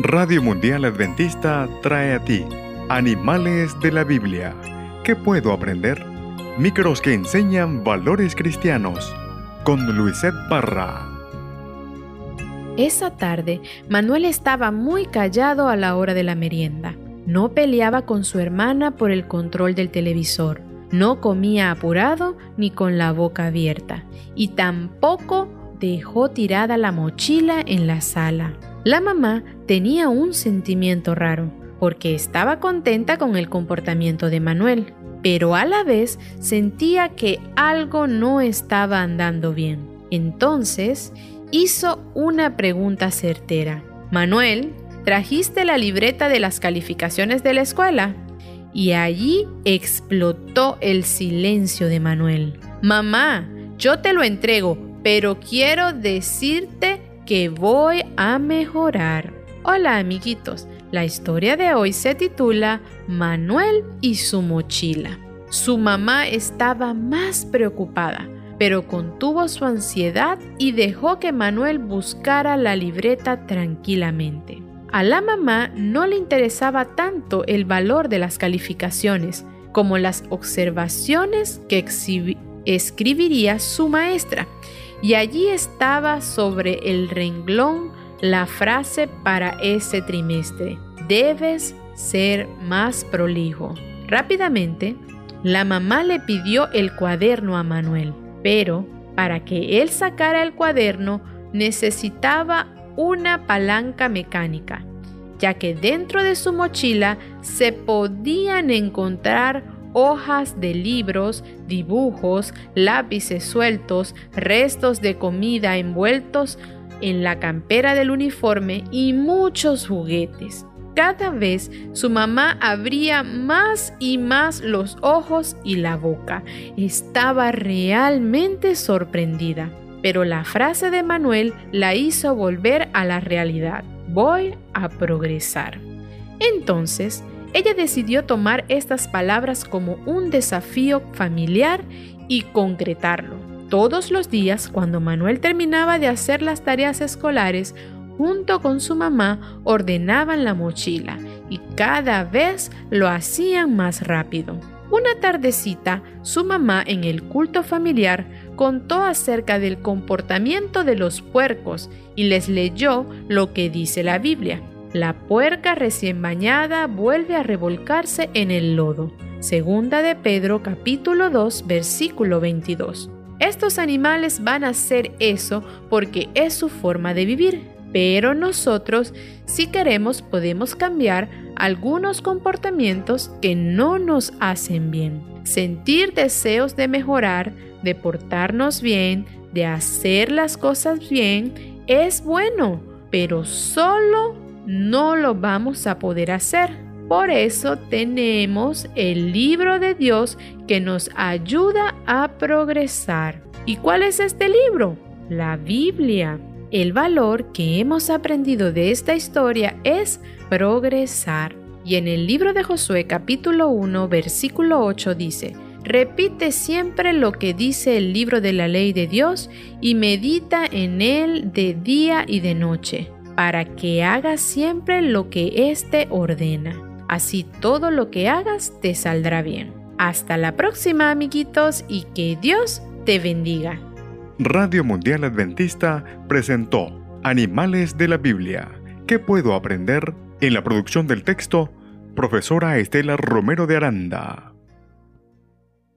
Radio Mundial Adventista trae a ti Animales de la Biblia. ¿Qué puedo aprender? Micros que enseñan valores cristianos. Con Luisette Parra. Esa tarde, Manuel estaba muy callado a la hora de la merienda. No peleaba con su hermana por el control del televisor. No comía apurado ni con la boca abierta. Y tampoco dejó tirada la mochila en la sala. La mamá tenía un sentimiento raro, porque estaba contenta con el comportamiento de Manuel, pero a la vez sentía que algo no estaba andando bien. Entonces hizo una pregunta certera. Manuel, ¿trajiste la libreta de las calificaciones de la escuela? Y allí explotó el silencio de Manuel. Mamá, yo te lo entrego, pero quiero decirte que voy a mejorar. Hola amiguitos, la historia de hoy se titula Manuel y su mochila. Su mamá estaba más preocupada, pero contuvo su ansiedad y dejó que Manuel buscara la libreta tranquilamente. A la mamá no le interesaba tanto el valor de las calificaciones como las observaciones que escribiría su maestra y allí estaba sobre el renglón la frase para ese trimestre. Debes ser más prolijo. Rápidamente, la mamá le pidió el cuaderno a Manuel, pero para que él sacara el cuaderno necesitaba una palanca mecánica, ya que dentro de su mochila se podían encontrar hojas de libros, dibujos, lápices sueltos, restos de comida envueltos en la campera del uniforme y muchos juguetes. Cada vez su mamá abría más y más los ojos y la boca. Estaba realmente sorprendida. Pero la frase de Manuel la hizo volver a la realidad. Voy a progresar. Entonces, ella decidió tomar estas palabras como un desafío familiar y concretarlo. Todos los días, cuando Manuel terminaba de hacer las tareas escolares, junto con su mamá ordenaban la mochila y cada vez lo hacían más rápido. Una tardecita, su mamá en el culto familiar contó acerca del comportamiento de los puercos y les leyó lo que dice la Biblia. La puerca recién bañada vuelve a revolcarse en el lodo. Segunda de Pedro capítulo 2 versículo 22. Estos animales van a hacer eso porque es su forma de vivir, pero nosotros, si queremos, podemos cambiar algunos comportamientos que no nos hacen bien. Sentir deseos de mejorar, de portarnos bien, de hacer las cosas bien, es bueno, pero solo no lo vamos a poder hacer. Por eso tenemos el libro de Dios que nos ayuda a progresar. ¿Y cuál es este libro? La Biblia. El valor que hemos aprendido de esta historia es progresar. Y en el libro de Josué capítulo 1 versículo 8 dice, Repite siempre lo que dice el libro de la ley de Dios y medita en él de día y de noche para que hagas siempre lo que éste ordena. Así todo lo que hagas te saldrá bien. Hasta la próxima, amiguitos, y que Dios te bendiga. Radio Mundial Adventista presentó Animales de la Biblia. ¿Qué puedo aprender? En la producción del texto, profesora Estela Romero de Aranda.